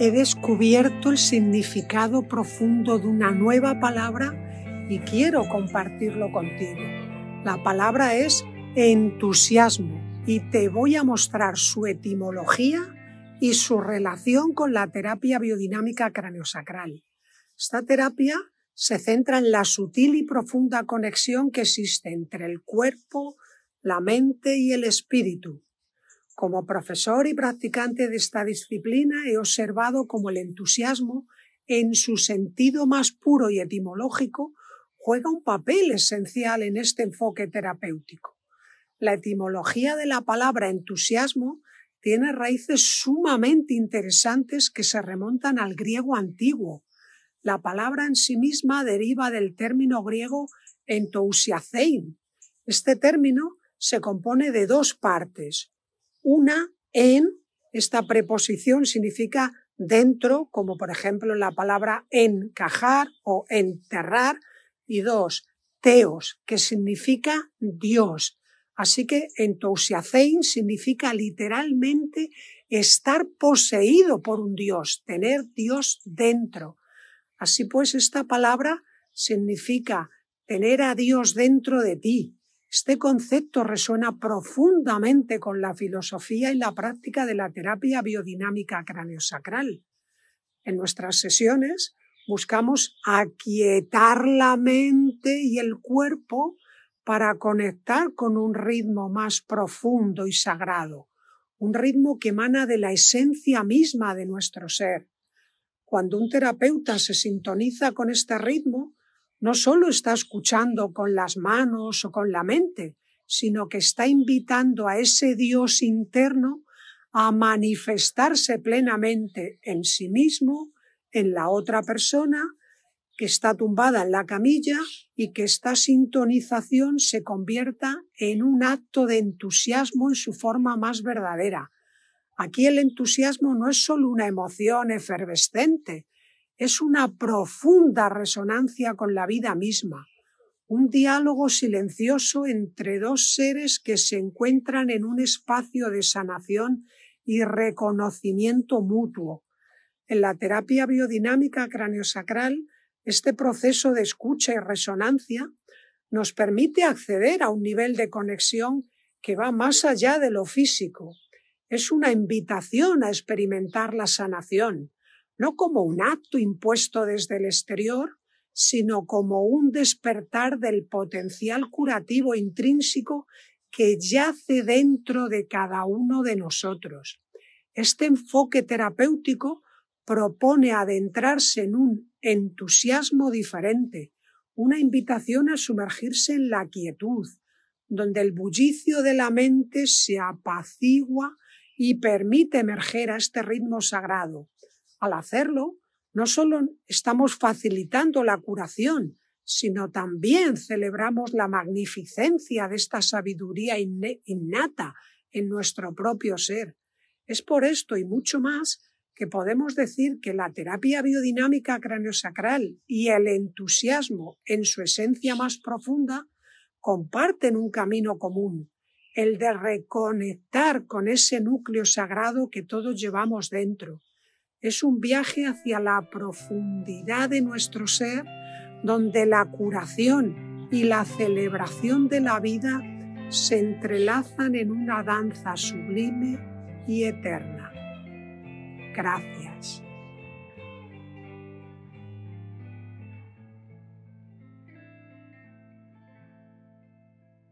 he descubierto el significado profundo de una nueva palabra y quiero compartirlo contigo. La palabra es entusiasmo y te voy a mostrar su etimología y su relación con la terapia biodinámica craneosacral. Esta terapia se centra en la sutil y profunda conexión que existe entre el cuerpo, la mente y el espíritu. Como profesor y practicante de esta disciplina he observado cómo el entusiasmo, en su sentido más puro y etimológico, juega un papel esencial en este enfoque terapéutico. La etimología de la palabra entusiasmo tiene raíces sumamente interesantes que se remontan al griego antiguo. La palabra en sí misma deriva del término griego entousiacein. Este término se compone de dos partes. Una, en, esta preposición significa dentro, como por ejemplo la palabra encajar o enterrar, y dos, teos, que significa Dios. Así que entousiacein significa literalmente estar poseído por un Dios, tener Dios dentro. Así pues, esta palabra significa tener a Dios dentro de ti. Este concepto resuena profundamente con la filosofía y la práctica de la terapia biodinámica craneosacral. En nuestras sesiones buscamos aquietar la mente y el cuerpo para conectar con un ritmo más profundo y sagrado, un ritmo que emana de la esencia misma de nuestro ser. Cuando un terapeuta se sintoniza con este ritmo, no solo está escuchando con las manos o con la mente, sino que está invitando a ese Dios interno a manifestarse plenamente en sí mismo, en la otra persona que está tumbada en la camilla y que esta sintonización se convierta en un acto de entusiasmo en su forma más verdadera. Aquí el entusiasmo no es solo una emoción efervescente, es una profunda resonancia con la vida misma, un diálogo silencioso entre dos seres que se encuentran en un espacio de sanación y reconocimiento mutuo. En la terapia biodinámica craneosacral este proceso de escucha y resonancia nos permite acceder a un nivel de conexión que va más allá de lo físico. Es una invitación a experimentar la sanación, no como un acto impuesto desde el exterior, sino como un despertar del potencial curativo intrínseco que yace dentro de cada uno de nosotros. Este enfoque terapéutico propone adentrarse en un entusiasmo diferente, una invitación a sumergirse en la quietud, donde el bullicio de la mente se apacigua y permite emerger a este ritmo sagrado. Al hacerlo, no solo estamos facilitando la curación, sino también celebramos la magnificencia de esta sabiduría innata en nuestro propio ser. Es por esto y mucho más que podemos decir que la terapia biodinámica craneosacral y el entusiasmo en su esencia más profunda comparten un camino común, el de reconectar con ese núcleo sagrado que todos llevamos dentro. Es un viaje hacia la profundidad de nuestro ser, donde la curación y la celebración de la vida se entrelazan en una danza sublime y eterna. Gracias.